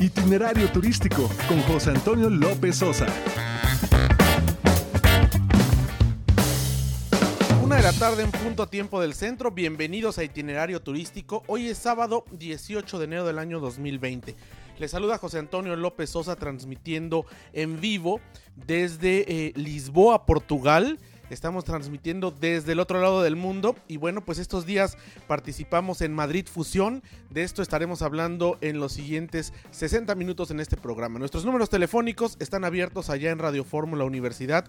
Itinerario turístico con José Antonio López Sosa. Una de la tarde en punto tiempo del centro. Bienvenidos a Itinerario turístico. Hoy es sábado 18 de enero del año 2020. Les saluda José Antonio López Sosa transmitiendo en vivo desde eh, Lisboa, Portugal. Estamos transmitiendo desde el otro lado del mundo y bueno, pues estos días participamos en Madrid Fusión. De esto estaremos hablando en los siguientes 60 minutos en este programa. Nuestros números telefónicos están abiertos allá en Radio Fórmula Universidad.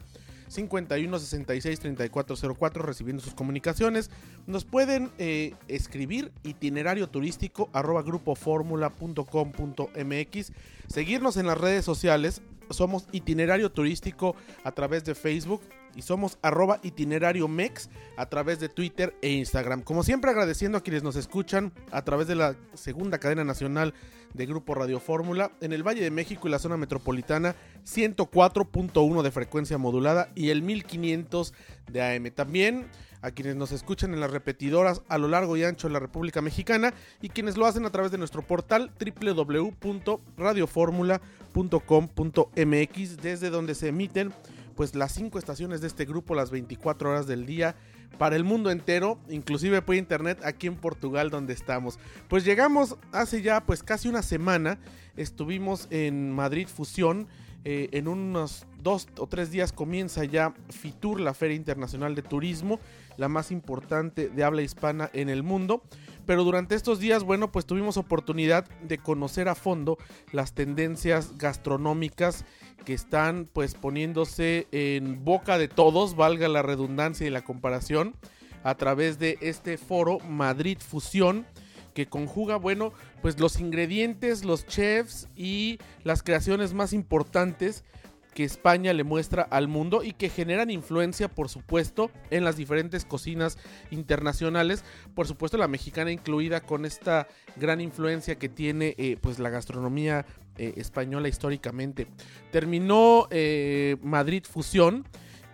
51 66 3404 recibiendo sus comunicaciones. Nos pueden eh, escribir itinerario turístico arroba grupoformula.com.mx. Seguirnos en las redes sociales. Somos itinerario turístico a través de Facebook y somos arroba itinerario mex a través de Twitter e Instagram. Como siempre agradeciendo a quienes nos escuchan a través de la segunda cadena nacional de Grupo Radio Fórmula en el Valle de México y la zona metropolitana 104.1 de frecuencia modulada y el 1500 de AM. También a quienes nos escuchan en las repetidoras a lo largo y ancho de la República Mexicana y quienes lo hacen a través de nuestro portal www.radioformula.com.mx desde donde se emiten pues las cinco estaciones de este grupo las 24 horas del día para el mundo entero, inclusive por internet aquí en Portugal donde estamos. Pues llegamos hace ya pues casi una semana, estuvimos en Madrid Fusión, eh, en unos dos o tres días comienza ya FITUR, la Feria Internacional de Turismo, la más importante de habla hispana en el mundo. Pero durante estos días, bueno, pues tuvimos oportunidad de conocer a fondo las tendencias gastronómicas que están pues poniéndose en boca de todos, valga la redundancia y la comparación, a través de este foro Madrid Fusión que conjuga, bueno, pues los ingredientes, los chefs y las creaciones más importantes que España le muestra al mundo y que generan influencia, por supuesto, en las diferentes cocinas internacionales, por supuesto la mexicana incluida con esta gran influencia que tiene eh, pues la gastronomía eh, española históricamente. Terminó eh, Madrid Fusión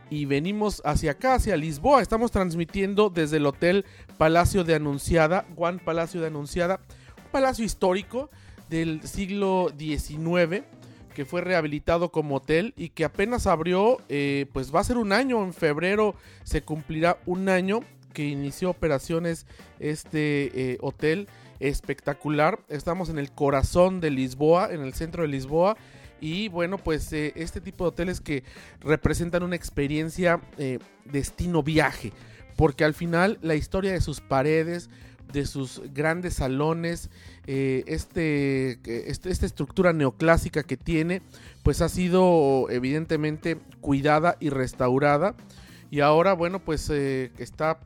y venimos hacia acá, hacia Lisboa. Estamos transmitiendo desde el Hotel Palacio de Anunciada, Juan Palacio de Anunciada, un palacio histórico del siglo XIX que fue rehabilitado como hotel y que apenas abrió, eh, pues va a ser un año, en febrero se cumplirá un año que inició operaciones este hotel espectacular. Estamos en el corazón de Lisboa, en el centro de Lisboa. Y bueno, pues eh, este tipo de hoteles que representan una experiencia eh, destino viaje. Porque al final la historia de sus paredes, de sus grandes salones, eh, este, este, esta estructura neoclásica que tiene, pues ha sido evidentemente cuidada y restaurada. Y ahora, bueno, pues está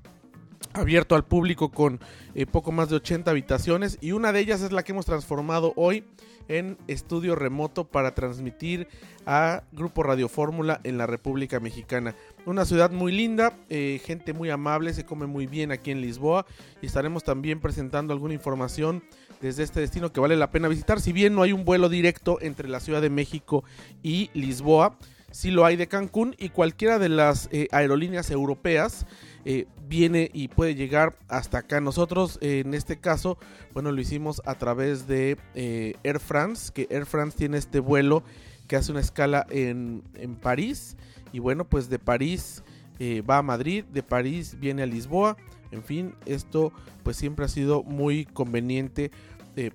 abierto al público con eh, poco más de 80 habitaciones y una de ellas es la que hemos transformado hoy en estudio remoto para transmitir a Grupo Radio Fórmula en la República Mexicana. Una ciudad muy linda, eh, gente muy amable, se come muy bien aquí en Lisboa y estaremos también presentando alguna información desde este destino que vale la pena visitar. Si bien no hay un vuelo directo entre la Ciudad de México y Lisboa, sí lo hay de Cancún y cualquiera de las eh, aerolíneas europeas eh, viene y puede llegar hasta acá. Nosotros en este caso, bueno, lo hicimos a través de eh, Air France, que Air France tiene este vuelo que hace una escala en, en París. Y bueno, pues de París eh, va a Madrid, de París viene a Lisboa. En fin, esto pues siempre ha sido muy conveniente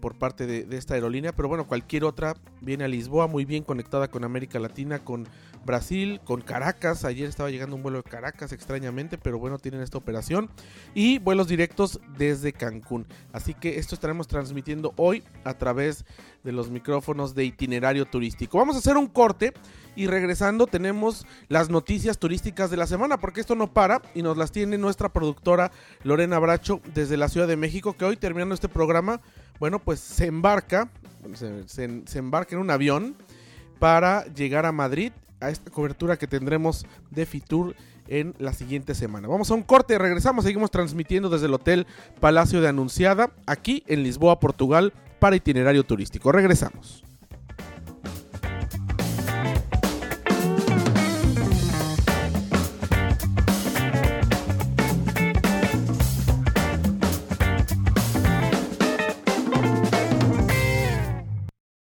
por parte de, de, esta aerolínea, pero bueno, cualquier otra viene a Lisboa, muy bien conectada con América Latina, con Brasil, con Caracas. Ayer estaba llegando un vuelo de Caracas extrañamente, pero bueno, tienen esta operación. Y vuelos directos desde Cancún. Así que esto estaremos transmitiendo hoy a través de los micrófonos de itinerario turístico. Vamos a hacer un corte y regresando tenemos las noticias turísticas de la semana, porque esto no para y nos las tiene nuestra productora Lorena Bracho desde la Ciudad de México, que hoy terminando este programa, bueno, pues se embarca, se, embarca en un avión para llegar a Madrid a esta cobertura que tendremos de Fitur en la siguiente semana. Vamos a un corte, regresamos, seguimos transmitiendo desde el Hotel Palacio de Anunciada, aquí en Lisboa, Portugal, para itinerario turístico. Regresamos.